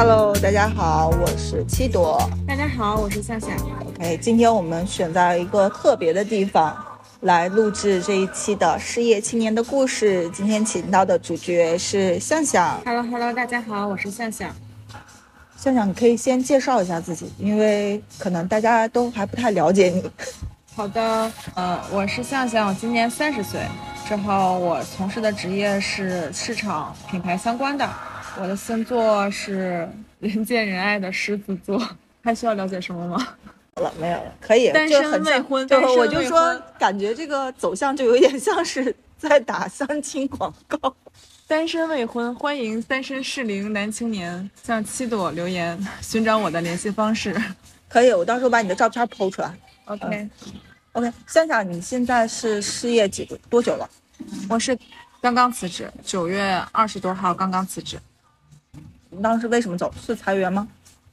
Hello，大家好，我是七朵。大家好，我是夏夏。OK，今天我们选在一个特别的地方来录制这一期的失业青年的故事。今天请到的主角是向向。Hello Hello，大家好，我是向向。向向，你可以先介绍一下自己，因为可能大家都还不太了解你。好的，呃，我是向向，我今年三十岁。之后我从事的职业是市场品牌相关的。我的星座是人见人爱的狮子座。还需要了解什么吗？好 了，没有了，可以。单身未婚对我就说，感觉这个走向就有点像是在打相亲广告。单身未婚，欢迎单身适龄男青年向七朵留言寻找我的联系方式。可以，我到时候把你的照片剖出来。OK，、OK，向向，你现在是失业几个多久了？我是刚刚辞职，九月二十多号刚刚辞职。你当时为什么走？是裁员吗？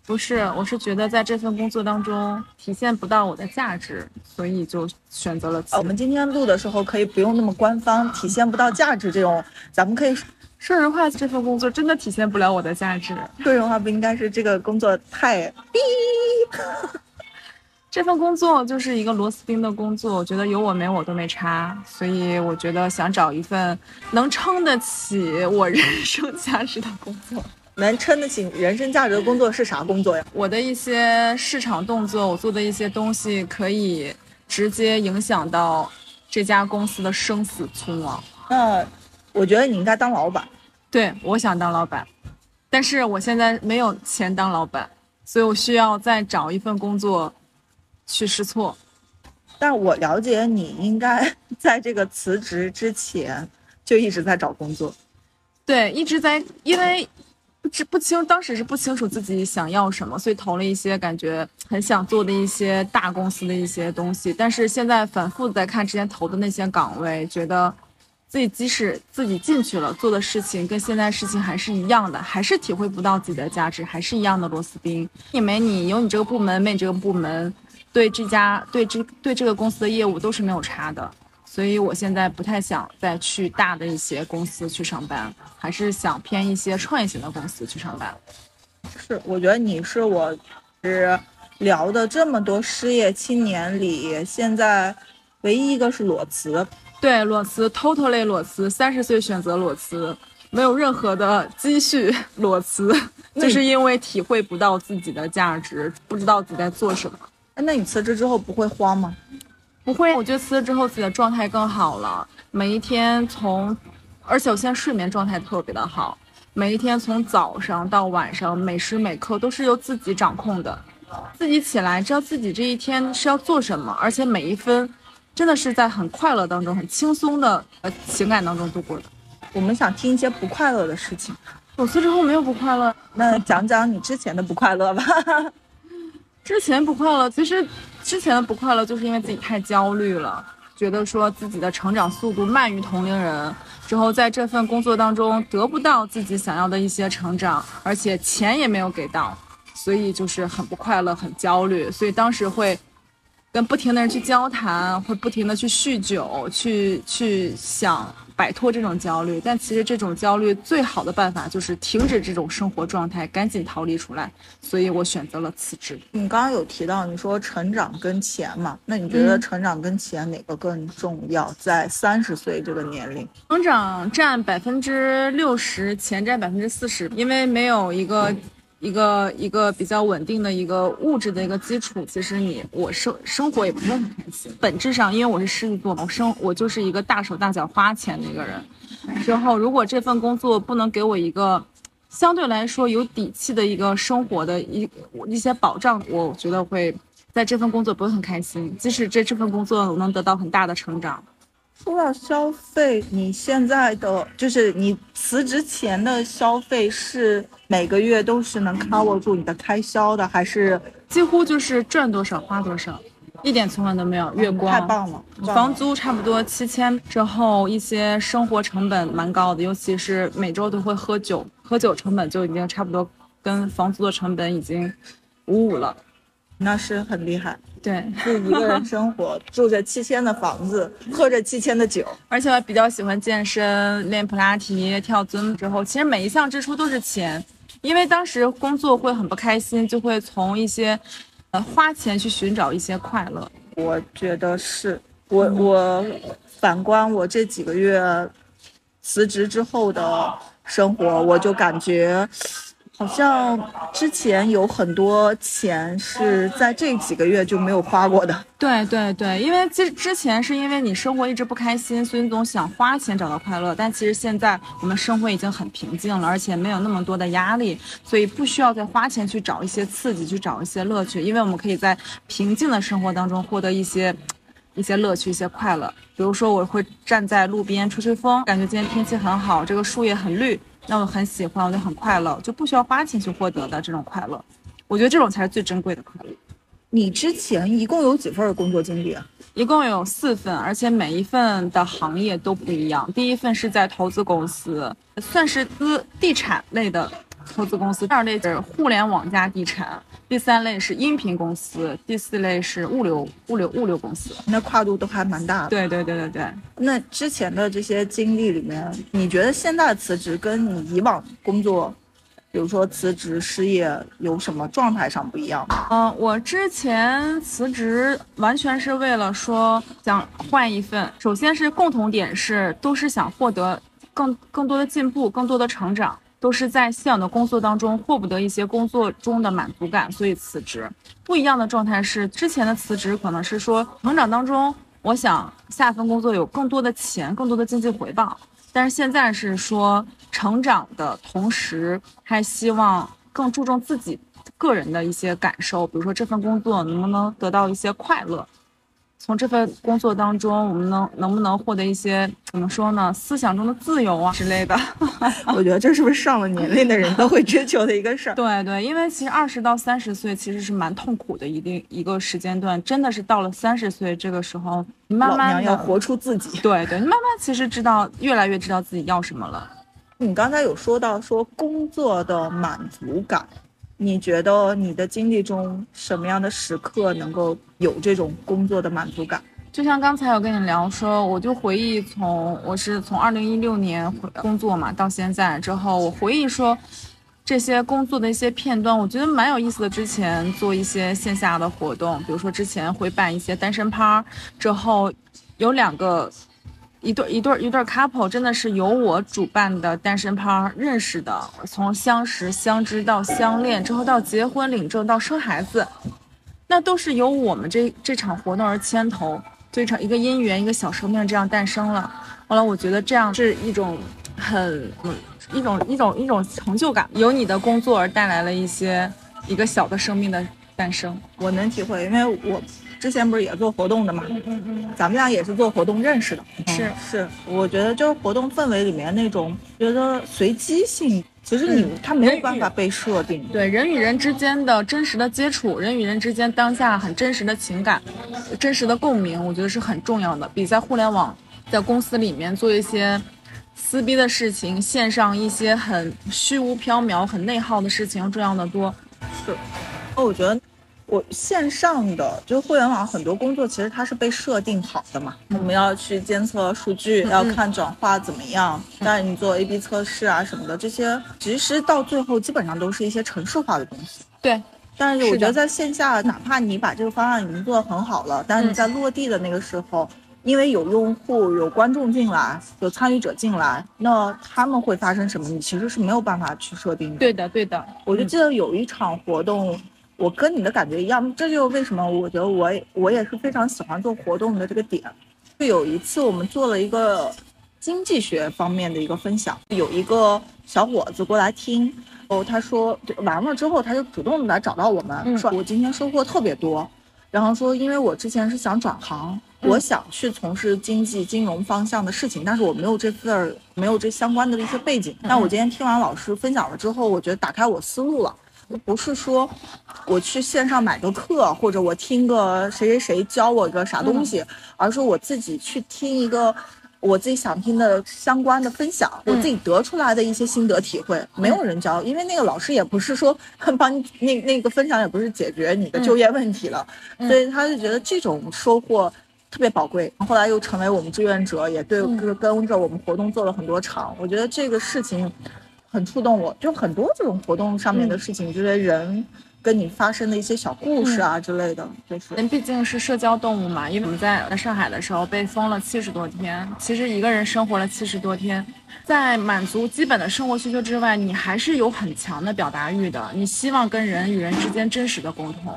不是，我是觉得在这份工作当中体现不到我的价值，所以就选择了辞啊，我们今天录的时候可以不用那么官方，体现不到价值这种，咱们可以说实话，这份工作真的体现不了我的价值。说人话，不应该是这个工作太逼。这份工作就是一个螺丝钉的工作，我觉得有我没我都没差，所以我觉得想找一份能撑得起我人生价值的工作。能撑得起人生价值的工作是啥工作呀？我的一些市场动作，我做的一些东西，可以直接影响到这家公司的生死存亡。那我觉得你应该当老板。对，我想当老板，但是我现在没有钱当老板，所以我需要再找一份工作去试错。但我了解你应该在这个辞职之前就一直在找工作。对，一直在，因为不知不清，当时是不清楚自己想要什么，所以投了一些感觉很想做的一些大公司的一些东西。但是现在反复在看之前投的那些岗位，觉得自己即使自己进去了，做的事情跟现在事情还是一样的，还是体会不到自己的价值，还是一样的螺丝钉。你没你有你这个部门，没你这个部门，对这家对这对这个公司的业务都是没有差的。所以我现在不太想再去大的一些公司去上班，还是想偏一些创业型的公司去上班。是，我觉得你是我是聊的这么多失业青年里，现在唯一一个是裸辞。对，裸辞，totally 裸辞，三十岁选择裸辞，没有任何的积蓄，裸辞，就是因为体会不到自己的价值，不知道自己在做什么。哎那你辞职之后不会慌吗？不会，我觉得辞了之后自己的状态更好了。每一天从，而且我现在睡眠状态特别的好，每一天从早上到晚上，每时每刻都是由自己掌控的，自己起来知道自己这一天是要做什么，而且每一分真的是在很快乐当中、很轻松的呃情感当中度过的。我们想听一些不快乐的事情，我辞之后没有不快乐，那讲讲你之前的不快乐吧。之前不快乐，其实之前的不快乐就是因为自己太焦虑了，觉得说自己的成长速度慢于同龄人，之后在这份工作当中得不到自己想要的一些成长，而且钱也没有给到，所以就是很不快乐，很焦虑，所以当时会跟不停的人去交谈，会不停的去酗酒，去去想摆脱这种焦虑。但其实这种焦虑最好的办法就是停止这种生活状态，赶紧逃离出来。所以我选择了辞职。你刚刚有提到你说成长跟钱嘛，那你觉得嗯成长跟钱哪个更重要？在三十岁这个年龄，成长占百分之六十，钱占百分之四十，因为没有一个一个一个比较稳定的一个物质的一个基础，其实你我生生活也不会很开心。本质上，因为我是狮子座嘛，我生我就是一个大手大脚花钱的一个人。之后，如果这份工作不能给我一个相对来说有底气的一个生活的一一些保障，我觉得会在这份工作不会很开心。即使这这份工作能得到很大的成长，说到消费，你现在的就是你辞职前的消费是每个月都是能 cover 住你的开销的，还是几乎就是赚多少花多少，一点存款都没有，月光。太棒了？房租差不多七千，之后一些生活成本蛮高的，尤其是每周都会喝酒，喝酒成本就已经差不多跟房租的成本已经五五了。那是很厉害。对，就一个人生活，住着七千的房子，喝着七千的酒。而且我比较喜欢健身、练普拉提、跳尊之后，其实每一项支出都是钱。因为当时工作会很不开心，就会从一些呃花钱去寻找一些快乐。我觉得是我我反观我这几个月辞职之后的生活，我就感觉。好像之前有很多钱是在这几个月就没有花过的。对对对，因为之之前是因为你生活一直不开心，所以你总想花钱找到快乐。但其实现在我们生活已经很平静了，而且没有那么多的压力，所以不需要再花钱去找一些刺激，去找一些乐趣。因为我们可以在平静的生活当中获得一些一些乐趣、一些快乐。比如说，我会站在路边吹吹风，感觉今天天气很好，这个树叶很绿。那我很喜欢，我就很快乐，就不需要花钱去获得的这种快乐，我觉得这种才是最珍贵的快乐。你之前一共有几份工作经历啊？一共有四份，而且每一份的行业都不一样。第一份是在投资公司，算是资地产类的。投资公司，第二类是互联网加地产，第三类是音频公司，第四类是物流物流物流公司。那跨度都还蛮大的。对对对对对。那之前的这些经历里面，你觉得现在辞职跟你以往工作，比如说辞职失业，有什么状态上不一样吗？嗯，我之前辞职完全是为了说想换一份，首先是共同点是都是想获得更更多的进步，更多的成长。都是在现有的工作当中获不得一些工作中的满足感，所以辞职。不一样的状态是，之前的辞职可能是说成长当中，我想下份工作有更多的钱，更多的经济回报。但是现在是说成长的同时，还希望更注重自己个人的一些感受，比如说这份工作能不能得到一些快乐。从这份工作当中，我们能能不能获得一些怎么说呢？思想中的自由啊之类的。我觉得这是不是上了年龄的人都会追求的一个事儿？对对，因为其实二十到三十岁其实是蛮痛苦的一定一个时间段，真的是到了三十岁这个时候，慢慢要活出自己。对对，你慢慢其实知道越来越知道自己要什么了。你刚才有说到说工作的满足感。你觉得你的经历中什么样的时刻能够有这种工作的满足感？就像刚才我跟你聊说，我就回忆从我是从二零一六年工作嘛到现在之后，我回忆说这些工作的一些片段，我觉得蛮有意思的。之前做一些线下的活动，比如说之前会办一些单身趴，之后有两个。一对一对一对 couple 真的是由我主办的单身趴认识的，从相识相知到相恋，之后到结婚领证到生孩子，那都是由我们这这场活动而牵头，这场一个姻缘，一个小生命这样诞生了。后来我觉得这样是一种很一种一种一种成就感，由你的工作而带来了一些一个小的生命的诞生，我能体会，因为我。之前不是也做活动的嘛，嗯嗯嗯，咱们俩也是做活动认识的，是是，我觉得就是活动氛围里面那种觉得随机性，其实你他没有办法被设定，对人与人之间的真实的接触，人与人之间当下很真实的情感，真实的共鸣，我觉得是很重要的，比在互联网在公司里面做一些撕逼的事情，线上一些很虚无缥缈、很内耗的事情重要的多，是，哦，我觉得。我线上的就是互联网很多工作，其实它是被设定好的嘛。我们要去监测数据，要看转化怎么样。但是你做 A/B 测试啊什么的，这些其实到最后基本上都是一些程式化的东西。对。但是我觉得在线下，哪怕你把这个方案已经做得很好了，但是你在落地的那个时候，因为有用户、有观众进来、有参与者进来，那他们会发生什么？你其实是没有办法去设定的。对的，对的。我就记得有一场活动。我跟你的感觉一样，这就是为什么我觉得我我也是非常喜欢做活动的这个点。就有一次我们做了一个经济学方面的一个分享，有一个小伙子过来听，哦，他说完了之后他就主动来找到我们，说我今天收获特别多，然后说因为我之前是想转行，我想去从事经济金融方向的事情，但是我没有这份没有这相关的一些背景，但我今天听完老师分享了之后，我觉得打开我思路了。不是说我去线上买个课，或者我听个谁谁谁教我个啥东西，而是我自己去听一个我自己想听的相关的分享，我自己得出来的一些心得体会。没有人教，因为那个老师也不是说 帮你那那个分享，也不是解决你的就业问题了，所以他就觉得这种收获特别宝贵。后来又成为我们志愿者，也对跟着我们活动做了很多场。我觉得这个事情。很触动我，就很多这种活动上面的事情，就是人跟你发生的一些小故事啊之类的，就是人毕竟是社交动物嘛，因为我们在在上海的时候被封了七十多天，其实一个人生活了七十多天，在满足基本的生活需求之外，你还是有很强的表达欲的，你希望跟人与人之间真实的沟通。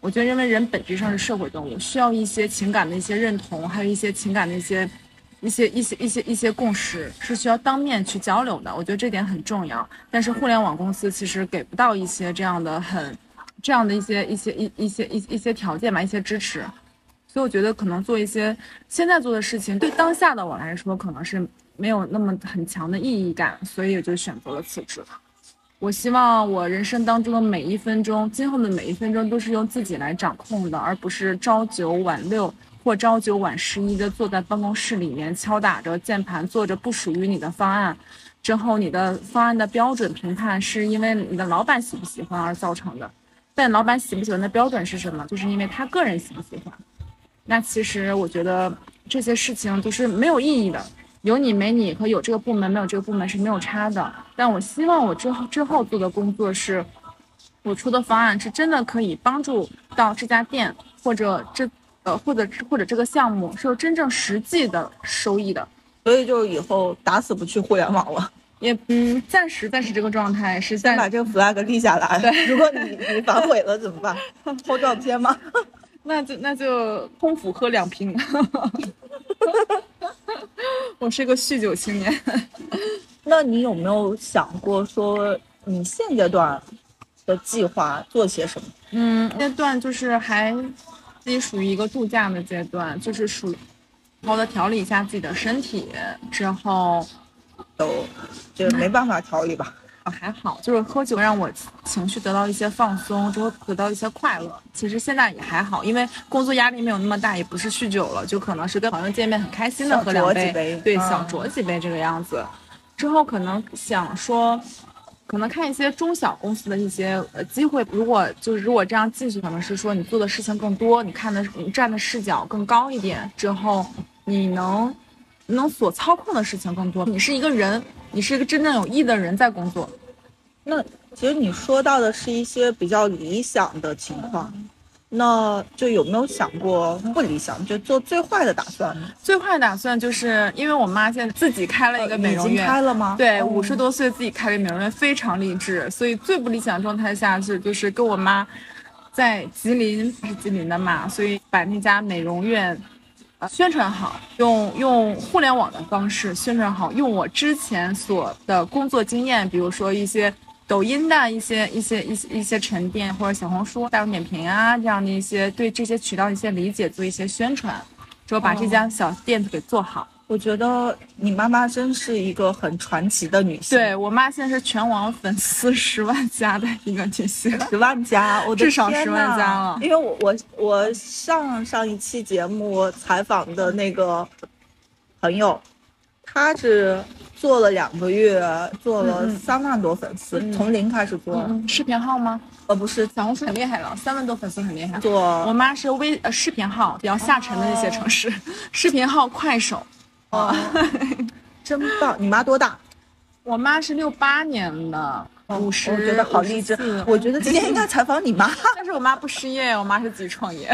我觉得，因为人本质上是社会动物，需要一些情感的一些认同，还有一些情感的一些、一些、一些、一些、一些共识，是需要当面去交流的。我觉得这点很重要。但是互联网公司其实给不到一些这样的很、这样的一些、一些、一一些、一一些条件吧，一些支持。所以我觉得可能做一些现在做的事情，对当下的我来说，可能是没有那么很强的意义感，所以也就选择了辞职。我希望我人生当中的每一分钟，今后的每一分钟都是用自己来掌控的，而不是朝九晚六或朝九晚十一的坐在办公室里面敲打着键盘，做着不属于你的方案。之后你的方案的标准评判是因为你的老板喜不喜欢而造成的，但老板喜不喜欢的标准是什么？就是因为他个人喜不喜欢。那其实我觉得这些事情都是没有意义的。有你没你和有这个部门没有这个部门是没有差的，但我希望我之后之后做的工作是，我出的方案是真的可以帮助到这家店或者这呃或者或者这个项目是有真正实际的收益的，所以就以后打死不去互联网了，也嗯暂时暂时这个状态是先把这个 flag 立下来。对，如果你你反悔了怎么办？偷照片吗？那就那就空腹喝两瓶。我是一个酗酒青年，那你有没有想过说你现阶段的计划做些什么？嗯，阶段就是还自己属于一个度假的阶段，就是属好好的调理一下自己的身体，之后都就没办法调理吧。还好，就是喝酒让我情绪得到一些放松，之后得到一些快乐。其实现在也还好，因为工作压力没有那么大，也不是酗酒了，就可能是跟朋友见面很开心的喝两杯，对，小酌几杯这个样子。之后可能想说，可能看一些中小公司的一些呃机会。如果就是如果这样进去，可能是说你做的事情更多，你看的你站的视角更高一点，之后你能能所操控的事情更多。你是一个人。你是一个真正有意的人在工作，那其实你说到的是一些比较理想的情况，那就有没有想过不理想，就做最坏的打算？最坏打算就是因为我妈现在自己开了一个美容院，开了吗？对，五十多岁自己开了美容院，非常励志。所以最不理想状态下是就是跟我妈在吉林是吉林的嘛，所以把那家美容院。宣传好，用用互联网的方式宣传好，用我之前所的工作经验，比如说一些抖音的一些一些一些一些沉淀，或者小红书大众点评啊这样的一些对这些渠道一些理解，做一些宣传，之后把这家小店子给做好。我觉得你妈妈真是一个很传奇的女性。对我妈现在是全网粉丝十万加的一个女性，十万加，我至少十万加了。因为我我我上上一期节目采访的那个朋友，他是做了两个月，做了三万多粉丝，从零开始做。视频号吗？呃，不是，小红书很厉害了，三万多粉丝很厉害。做我妈是微呃视频号，比较下沉的那些城市，视频号快手。哇，真棒！你妈多大？我妈是六八年的，五十。我觉得好励志。我觉得今天应该 采访你妈。但是我妈不失业，我妈是自己创业。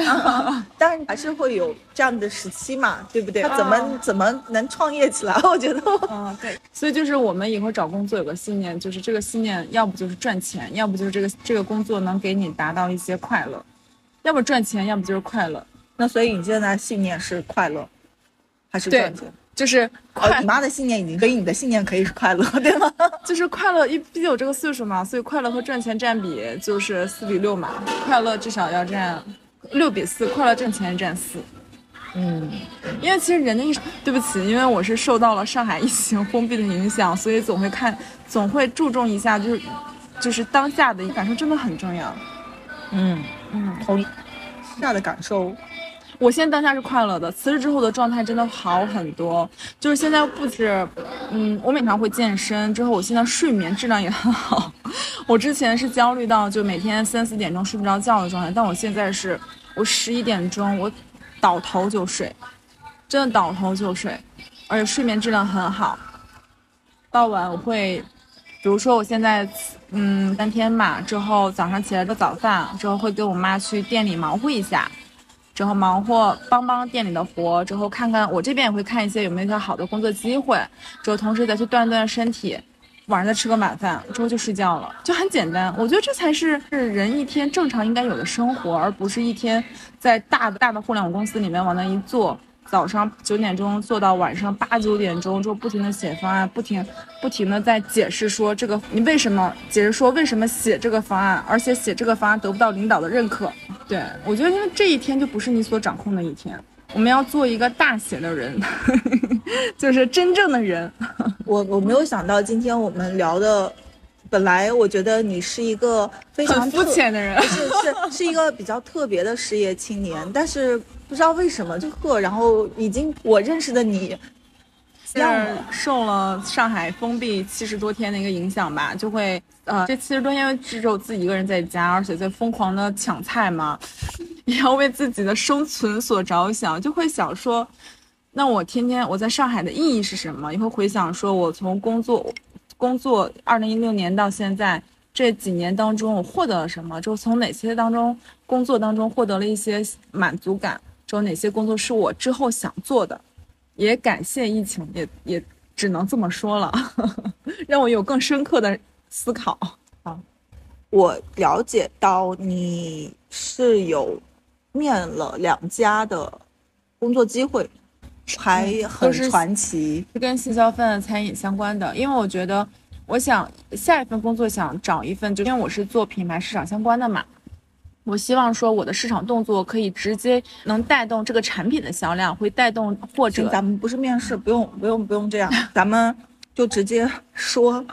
但是还是会有这样的时期嘛，对不对？她怎么怎么能创业起来？我觉得。嗯，对。所以就是我们以后找工作有个信念，就是这个信念，要不就是赚钱，要不就是这个这个工作能给你达到一些快乐，要么赚钱，要么就是快乐。那所以你现在信念是快乐，还是赚钱？就是快，你妈的信念已经，所以你的信念可以是快乐，对吗？就是快乐，因毕竟有这个岁数嘛，所以快乐和赚钱占比就是四比六嘛。快乐至少要占六比四，快乐挣钱占四。嗯，因为其实人的一生，对不起，因为我是受到了上海疫情封闭的影响，所以总会看，总会注重一下，就是就是当下的感受真的很重要。嗯嗯，同下的感受。我现在当下是快乐的，辞职之后的状态真的好很多。就是现在不止，嗯，我每天会健身，之后我现在睡眠质量也很好。我之前是焦虑到就每天三四点钟睡不着觉的状态，但我现在是，我十一点钟我倒头就睡，真的倒头就睡，而且睡眠质量很好。到晚我会比如说我现在，嗯，当天嘛，之后早上起来做早饭，之后会跟我妈去店里忙活一下，之后忙活帮帮店里的活，之后看看我这边也会看一些有没有一些好的工作机会，之后同时再去锻炼身体，晚上再吃个晚饭，之后就睡觉了，就很简单。我觉得这才是是人一天正常应该有的生活，而不是一天在大大的互联网公司里面往那一坐。早上九点钟做到晚上八九点钟，之后不停的写方案，不停不停的在解释说这个你为什么解释说为什么写这个方案，而且写这个方案得不到领导的认可。对我觉得，因为这一天就不是你所掌控的一天，我们要做一个大写的人，就是真正的人。我我没有想到今天我们聊的，本来我觉得你是一个非常肤浅的人，是是是一个比较特别的事业青年，但是。不知道为什么就喝，然后已经我认识的你，是受了上海封闭七十多天的一个影响吧，就会呃，这七十多天只有自己一个人在家，而且在疯狂的抢菜嘛，也要为自己的生存所着想，就会想说，那我天天我在上海的意义是什么？也会回想说，我从工作工作二零一六年到现在这几年当中，我获得了什么？就从哪些当中工作当中获得了一些满足感？说哪些工作是我之后想做的，也感谢疫情，也也只能这么说了，让我有更深刻的思考。啊，我了解到你是有面了两家的工作机会，还很传奇，是跟新消费餐饮相关的。因为我觉得，我想下一份工作想找一份，就因为我是做品牌市场相关的嘛。我希望说我的市场动作可以直接能带动这个产品的销量，会带动或者咱们不是面试，不用不用不用这样，咱们就直接说，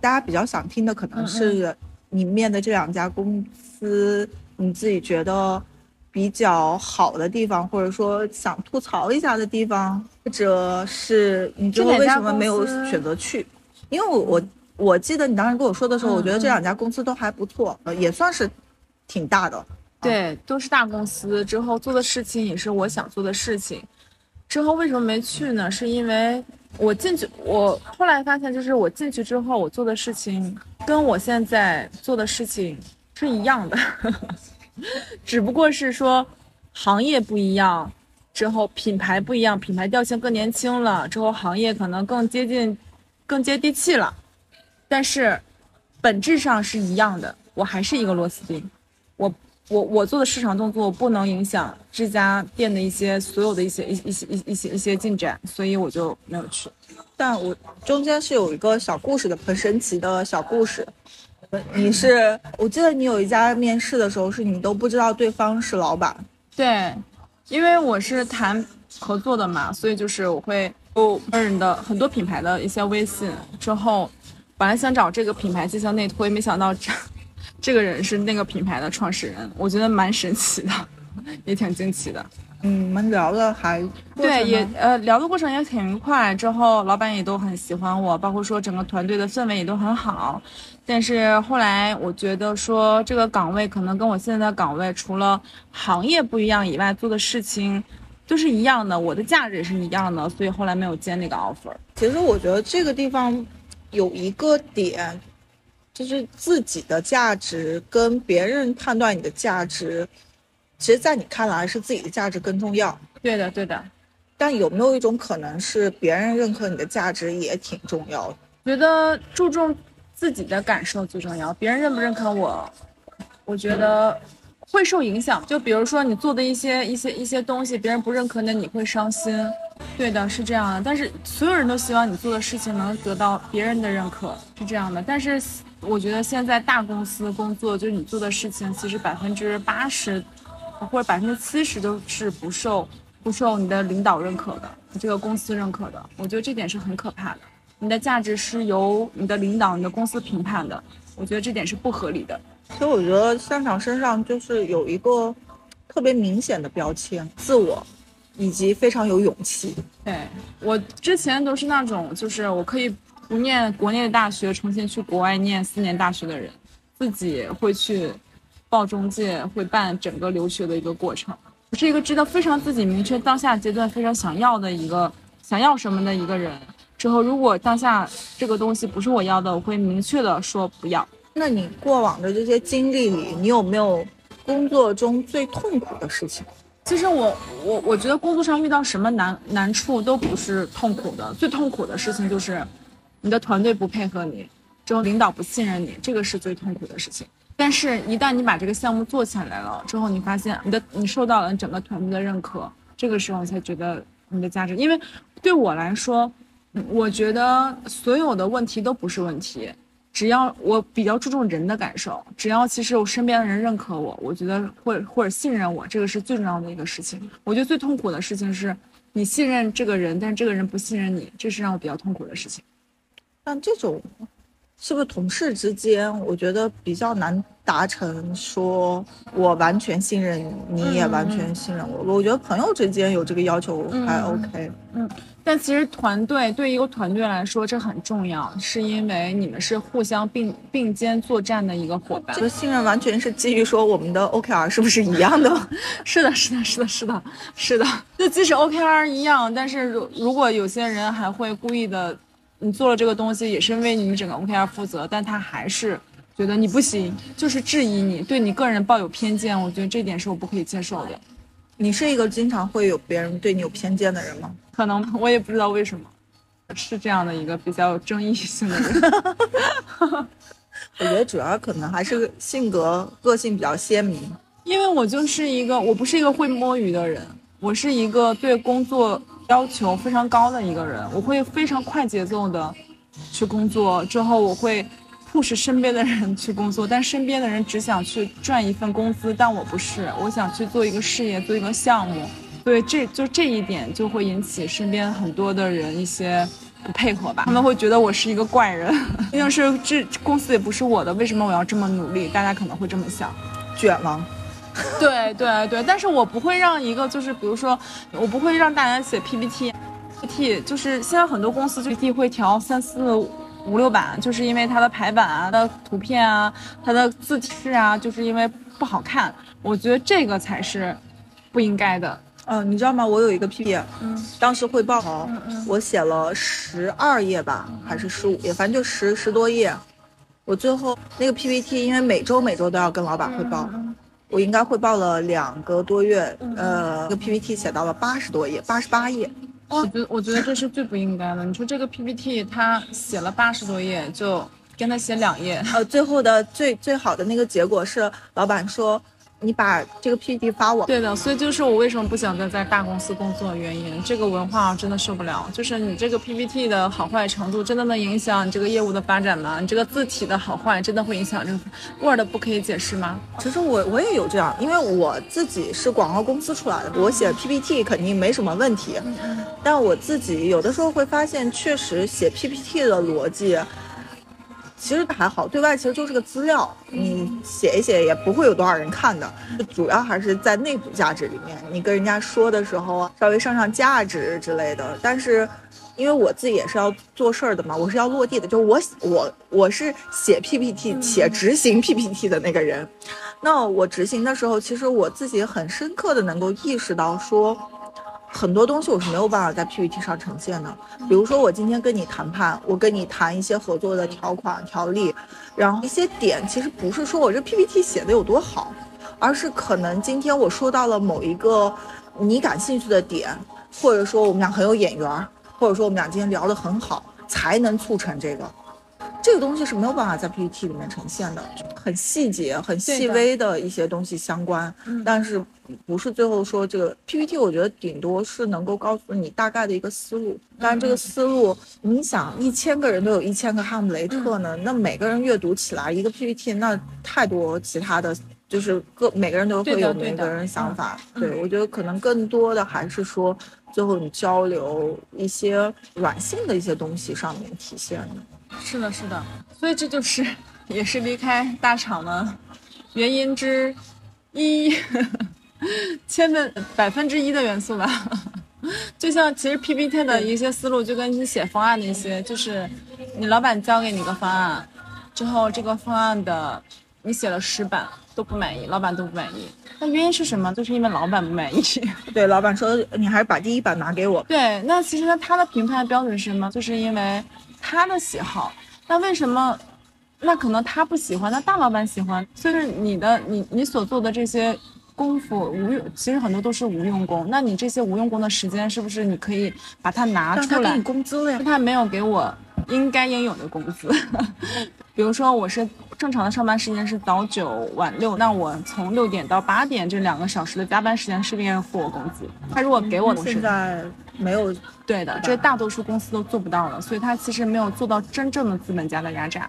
大家比较想听的可能是你面的这两家公司，你自己觉得比较好的地方，或者说想吐槽一下的地方，或者是你最后为什么没有选择去？因为我我我记得你当时跟我说的时候，我觉得这两家公司都还不错，呃，也算是。挺大的，对，都是大公司。之后做的事情也是我想做的事情。之后为什么没去呢？是因为我进去，我后来发现，就是我进去之后，我做的事情跟我现在做的事情是一样的，只不过是说行业不一样，之后品牌不一样，品牌调性更年轻了，之后行业可能更接近、更接地气了。但是本质上是一样的，我还是一个螺丝钉。我我我做的市场动作不能影响这家店的一些所有的一些一一些一一些一些进展，所以我就没有去。但我中间是有一个小故事的，很神奇的小故事。你是我记得你有一家面试的时候是你都不知道对方是老板。对，因为我是谈合作的嘛，所以就是我会有人的很多品牌的一些微信，之后本来想找这个品牌进行内推，没想到这。这个人是那个品牌的创始人，我觉得蛮神奇的，也挺惊奇的。嗯，你们聊的还对，也呃聊的过程也挺愉快。之后老板也都很喜欢我，包括说整个团队的氛围也都很好。但是后来我觉得说这个岗位可能跟我现在的岗位除了行业不一样以外，做的事情都是一样的，我的价值也是一样的，所以后来没有接那个 offer。其实我觉得这个地方有一个点。就是自己的价值跟别人判断你的价值，其实，在你看来是自己的价值更重要。对的，对的。但有没有一种可能是别人认可你的价值也挺重要的？觉得注重自己的感受最重要。别人认不认可我，我觉得会受影响。就比如说你做的一些一些一些东西，别人不认可，那你会伤心。对的，是这样的。但是所有人都希望你做的事情能得到别人的认可，是这样的。但是。我觉得现在大公司工作，就是你做的事情，其实百分之八十或者百分之七十都是不受不受你的领导认可的，这个公司认可的。我觉得这点是很可怕的。你的价值是由你的领导、你的公司评判的，我觉得这点是不合理的。其实我觉得校长身上就是有一个特别明显的标签：自我，以及非常有勇气。对我之前都是那种，就是我可以。不念国内的大学，重新去国外念四年大学的人，自己会去报中介，会办整个留学的一个过程。我是一个知道非常自己明确当下阶段非常想要的一个想要什么的一个人。之后，如果当下这个东西不是我要的，我会明确的说不要。那你过往的这些经历里，你有没有工作中最痛苦的事情？其实我我我觉得工作上遇到什么难难处都不是痛苦的，最痛苦的事情就是你的团队不配合你，之后领导不信任你，这个是最痛苦的事情。但是，一旦你把这个项目做起来了之后，你发现你的你受到了整个团队的认可，这个时候才觉得你的价值。因为对我来说，我觉得所有的问题都不是问题。只要我比较注重人的感受，只要其实我身边的人认可我，我觉得或者或者信任我，这个是最重要的一个事情。我觉得最痛苦的事情是，你信任这个人，但这个人不信任你，这是让我比较痛苦的事情。但这种是不是同事之间，我觉得比较难达成，说我完全信任你，你也完全信任我。我觉得朋友之间有这个要求还 OK。嗯。但其实团队对一个团队来说，这很重要，是因为你们是互相并并肩作战的一个伙伴。这个信任完全是基于说我们的 OKR 是不是一样的？是的，是的，是的，是的，是的。就即使 OKR 一样，但是如如果有些人还会故意的，你做了这个东西也是为你整个 OKR 负责，但他还是觉得你不行，就是质疑你，对你个人抱有偏见。我觉得这点是我不可以接受的。你是一个经常会有别人对你有偏见的人吗？可能我也不知道为什么，是这样的一个比较有争议性的人。我觉得主要可能还是性格个性比较鲜明。因为我就是一个，我不是一个会摸鱼的人，我是一个对工作要求非常高的一个人。我会非常快节奏的去工作，之后我会 push 身边的人去工作，但身边的人只想去赚一份工资，但我不是，我想去做一个事业，做一个项目。对，这就这一点就会引起身边很多的人一些不配合吧，他们会觉得我是一个怪人，毕竟是这公司也不是我的，为什么我要这么努力？大家可能会这么想，卷吗？对对对，但是我不会让一个就是比如说，我不会让大家写 PPT，PPT 就是现在很多公司 PPT 会调三四五六版，就是因为它的排版啊、它的图片啊、它的字体啊，就是因为不好看。我觉得这个才是不应该的。嗯，你知道吗？我有一个 PPT，嗯，当时汇报，我写了十二页吧，还是十五页，反正就十十多页。我最后那个 PPT，因为每周每周都要跟老板汇报，我应该汇报了两个多月，呃，那个 PPT 写到了八十多页，八十八页。我觉我觉得这是最不应该的。你说这个 PPT 他写了八十多页，就跟他写两页，呃，最后的最最好的那个结果是老板说。你把这个 PPT 发我。对的，所以就是我为什么不想再在大公司工作的原因。这个文化真的受不了。就是你这个 PPT 的好坏程度，真的能影响你这个业务的发展吗？你这个字体的好坏，真的会影响这个 Word 不可以解释吗？其实我我也有这样，因为我自己是广告公司出来的，我写 PPT 肯定没什么问题。但我自己有的时候会发现，确实写 PPT 的逻辑。其实还好，对外其实就是个资料，你写一写也不会有多少人看的，主要还是在内部价值里面，你跟人家说的时候稍微上上价值之类的。但是，因为我自己也是要做事儿的嘛，我是要落地的，就我我我是写 PPT 且执行 PPT 的那个人。那我执行的时候，其实我自己很深刻的能够意识到说。很多东西我是没有办法在 PPT 上呈现的，比如说我今天跟你谈判，我跟你谈一些合作的条款条例，然后一些点其实不是说我这 PPT 写的有多好，而是可能今天我说到了某一个你感兴趣的点，或者说我们俩很有眼缘，或者说我们俩今天聊得很好，才能促成这个。这个东西是没有办法在 PPT 里面呈现的，很细节、很细微的一些东西相关，但是不是最后说这个 PPT？我觉得顶多是能够告诉你大概的一个思路，但是这个思路，你想一千个人都有一千个哈姆雷特呢，那每个人阅读起来一个 PPT，那太多其他的就是各每个人都会有每个人想法。对我觉得可能更多的还是说最后你交流一些软性的一些东西上面体现的。是的，是的，所以这就是 也是离开大厂的原因之一，千分百分之一的元素吧。就像其实 PPT 的一些思路，就跟你写方案的一些，就是你老板交给你个方案之后，这个方案的你写了十版，都不满意，老板都不满意。那原因是什么？就是因为老板不满意。对，老板说你还是把第一版拿给我。对，那其实呢，他的评判标准是什么？就是因为他的喜好。那为什么？那可能他不喜欢，那大老板喜欢。所以你的你你所做的这些功夫无用，其实很多都是无用功。那你这些无用功的时间，是不是你可以把它拿出来？他给你工资了呀。他没有给我应该应有的工资。比如说我是。正常的上班时间是早九晚六，那我从六点到八点这两个小时的加班时间是不是应该付我工资？他如果给我的现在没有，对的，这大多数公司都做不到了，所以他其实没有做到真正的资本家的压榨。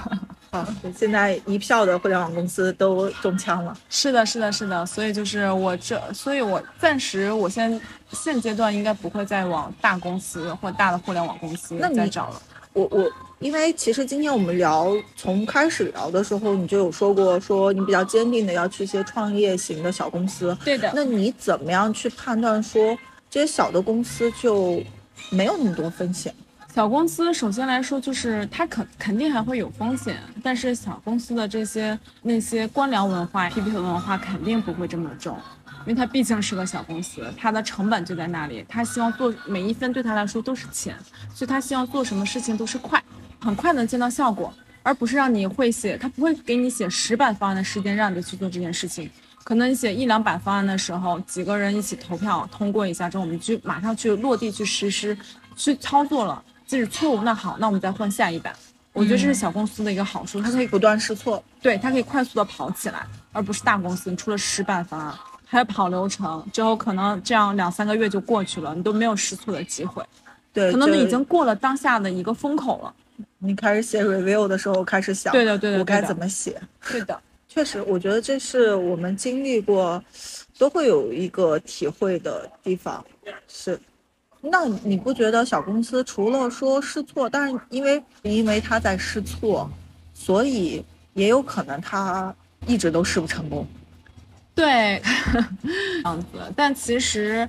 啊，现在一票的互联网公司都中枪了。是的，是的，是的，所以就是我这，所以我暂时我现现阶段应该不会再往大公司或大的互联网公司再找了。我我。因为其实今天我们聊，从开始聊的时候，你就有说过，说你比较坚定的要去一些创业型的小公司。对的。那你怎么样去判断说这些小的公司就没有那么多风险？小公司首先来说就是它肯肯定还会有风险，但是小公司的这些那些官僚文化、PPT 文化肯定不会这么重。因为他毕竟是个小公司，他的成本就在那里，他希望做每一分对他来说都是钱，所以他希望做什么事情都是快，很快能见到效果，而不是让你会写，他不会给你写十版方案的时间让你去做这件事情，可能你写一两版方案的时候，几个人一起投票通过一下之后，我们就马上去落地去实施，去操作了，即使错误那好，那我们再换下一版。我觉得这是小公司的一个好处，它可以不断试错，对，它可以快速的跑起来，而不是大公司你出了十版方案。还要跑流程，之后可能这样两三个月就过去了，你都没有试错的机会。对，可能你已经过了当下的一个风口了。你开始写 review 的时候，开始想，对的对的，我该怎么写？对的，确实，我觉得这是我们经历过，都会有一个体会的地方。是，那你不觉得小公司除了说试错，但是因为因为他在试错，所以也有可能他一直都试不成功。对，这样子。但其实，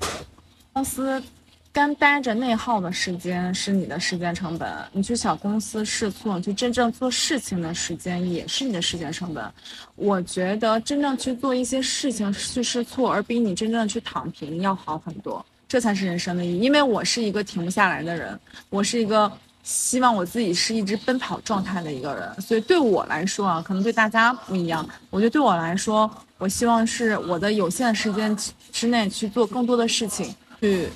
公司干待着内耗的时间是你的时间成本。你去小公司试错，去真正做事情的时间也是你的时间成本。我觉得真正去做一些事情去试错，而比你真正去躺平要好很多。这才是人生的意义。因为我是一个停不下来的人，我是一个。希望我自己是一直奔跑状态的一个人，所以对我来说啊，可能对大家不一样。我觉得对我来说，我希望是我的有限时间之内去做更多的事情，去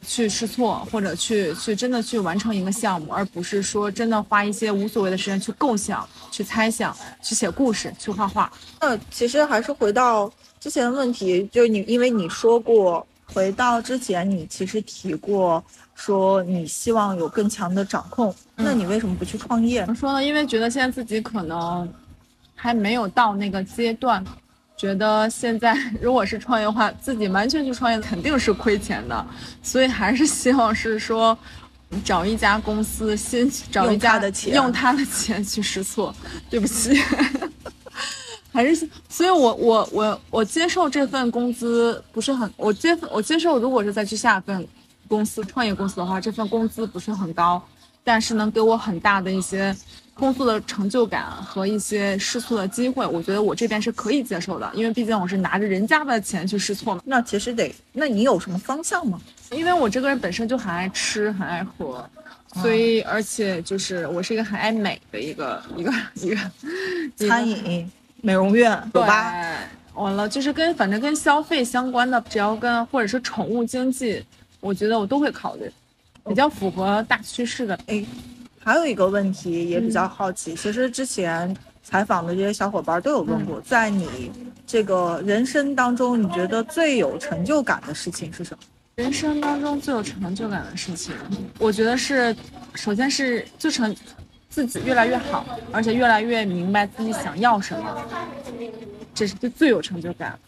去试错，或者去去真的去完成一个项目，而不是说真的花一些无所谓的时间去构想、去猜想、去写故事、去画画。那其实还是回到之前的问题，就你因为你说过，回到之前你其实提过。说你希望有更强的掌控，那你为什么不去创业？怎么说呢？因为觉得现在自己可能还没有到那个阶段，觉得现在 如果是创业的话，自己完全去创业肯定是亏钱的，所以还是希望是说找一家公司，先找一家的钱，用他的钱去试错。对不起，还是所以，我我我我接受这份工资不是很，我接我接受，如果是再去下份。公司创业公司的话，这份工资不是很高，但是能给我很大的一些工作的成就感和一些试错的机会。我觉得我这边是可以接受的，因为毕竟我是拿着人家的钱去试错嘛。那其实得，那你有什么方向吗？因为我这个人本身就很爱吃，很爱喝，所以而且就是我是一个很爱美的一个一个一个餐饮、美容院、酒吧，完了就是跟反正跟消费相关的，只要跟或者是宠物经济。我觉得我都会考虑，比较符合大趋势的。哎，还有一个问题也比较好奇，其实之前采访的这些小伙伴都有问过，在你这个人生当中，你觉得最有成就感的事情是什么？人生当中最有成就感的事情，我觉得是，首先是就成自己越来越好，而且越来越明白自己想要什么，这是最最有成就感。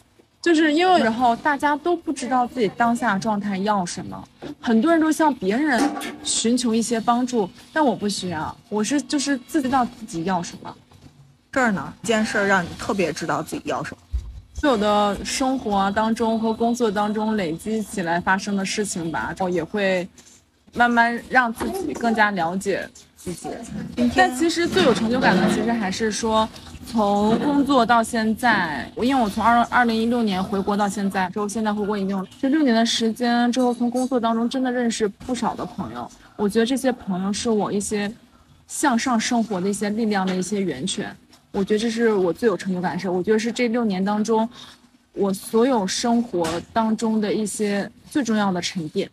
就是因为然后大家都不知道自己当下状态要什么，很多人都向别人寻求一些帮助，但我不需要，我是就是自知道自己要什么。这儿呢，一件事儿让你特别知道自己要什么。所有的生活当中和工作当中累积起来发生的事情吧，然后也会慢慢让自己更加了解自己。但其实最有成就感的，其实还是说。从工作到现在，我因为我从二二零一六年回国到现在，之后现在回国已经有这六年的时间，之后从工作当中真的认识不少的朋友，我觉得这些朋友是我一些向上生活的一些力量的一些源泉，我觉得这是我最有成就感的事，我觉得是这六年当中我所有生活当中的一些最重要的沉淀。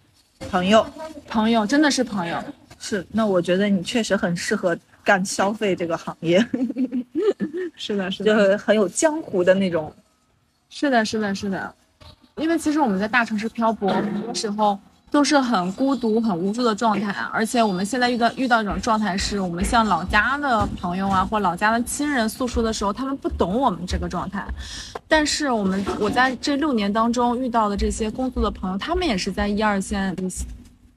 朋友，朋友真的是朋友，是。那我觉得你确实很适合干消费这个行业。是的，是的，就很有江湖的那种。是的，是的，是的。因为其实我们在大城市漂泊很多时候，都是很孤独、很无助的状态。而且我们现在遇到遇到一种状态，是我们向老家的朋友啊，或老家的亲人诉说的时候，他们不懂我们这个状态。但是我们我在这六年当中遇到的这些工作的朋友，他们也是在一二线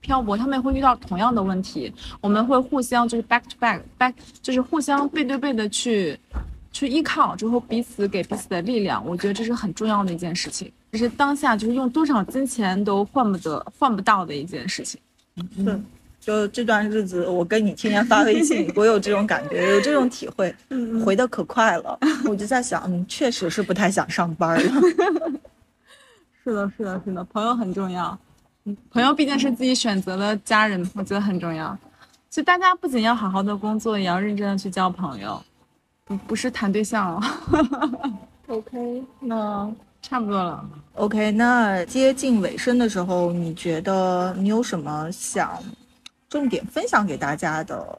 漂泊，他们也会遇到同样的问题。我们会互相就是 back to back back，就是互相背对背的去。去依靠之后，彼此给彼此的力量，我觉得这是很重要的一件事情，这是当下就是用多少金钱都换不得、换不到的一件事情。嗯，就这段日子，我跟你天天发微信，我有这种感觉，有这种体会，回的可快了。我就在想，嗯，确实是不太想上班了。是的，是的，是的，朋友很重要。朋友毕竟是自己选择的家人，我觉得很重要。所以大家不仅要好好的工作，也要认真的去交朋友。不不是谈对象了，OK，那差不多了。OK，那接近尾声的时候，你觉得你有什么想重点分享给大家的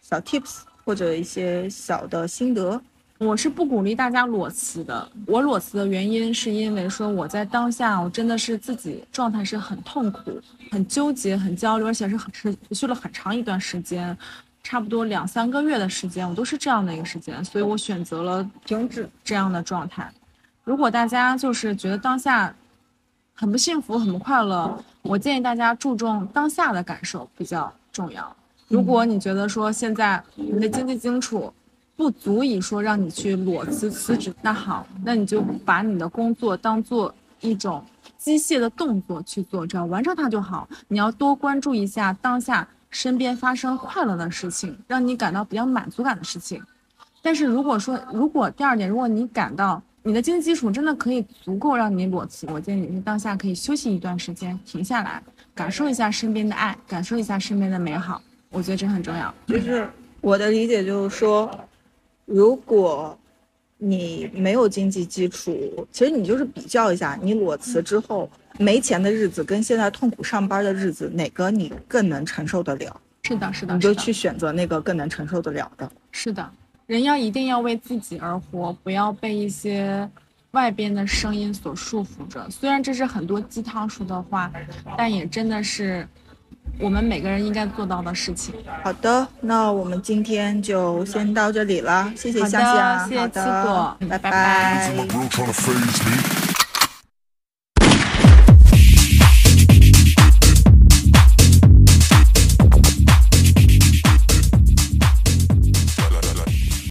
小 Tips 或者一些小的心得？我是不鼓励大家裸辞的。我裸辞的原因是因为说我在当下，我真的是自己状态是很痛苦、很纠结、很焦虑，而且是很持续了很长一段时间。差不多两三个月的时间，我都是这样的一个时间，所以我选择了停止这样的状态。如果大家就是觉得当下很不幸福、很不快乐，我建议大家注重当下的感受比较重要。如果你觉得说现在你的经济基础不足以说让你去裸辞辞职，那好，那你就把你的工作当做一种机械的动作去做，只要完成它就好。你要多关注一下当下。身边发生快乐的事情，让你感到比较满足感的事情。但是如果说，如果第二点，如果你感到你的经济基础真的可以足够让你裸辞，我建议你是当下可以休息一段时间，停下来，感受一下身边的爱，感受一下身边的美好。我觉得这很重要。就是我的理解就是说，如果你没有经济基础，其实你就是比较一下，你裸辞之后。没钱的日子跟现在痛苦上班的日子，哪个你更能承受得了？是的，是的，你就去选择那个更能承受得了的。是的，人要一定要为自己而活，不要被一些外边的声音所束缚着。虽然这是很多鸡汤说的话，但也真的是我们每个人应该做到的事情。好的，那我们今天就先到这里了，谢谢香香，谢谢七朵，拜拜。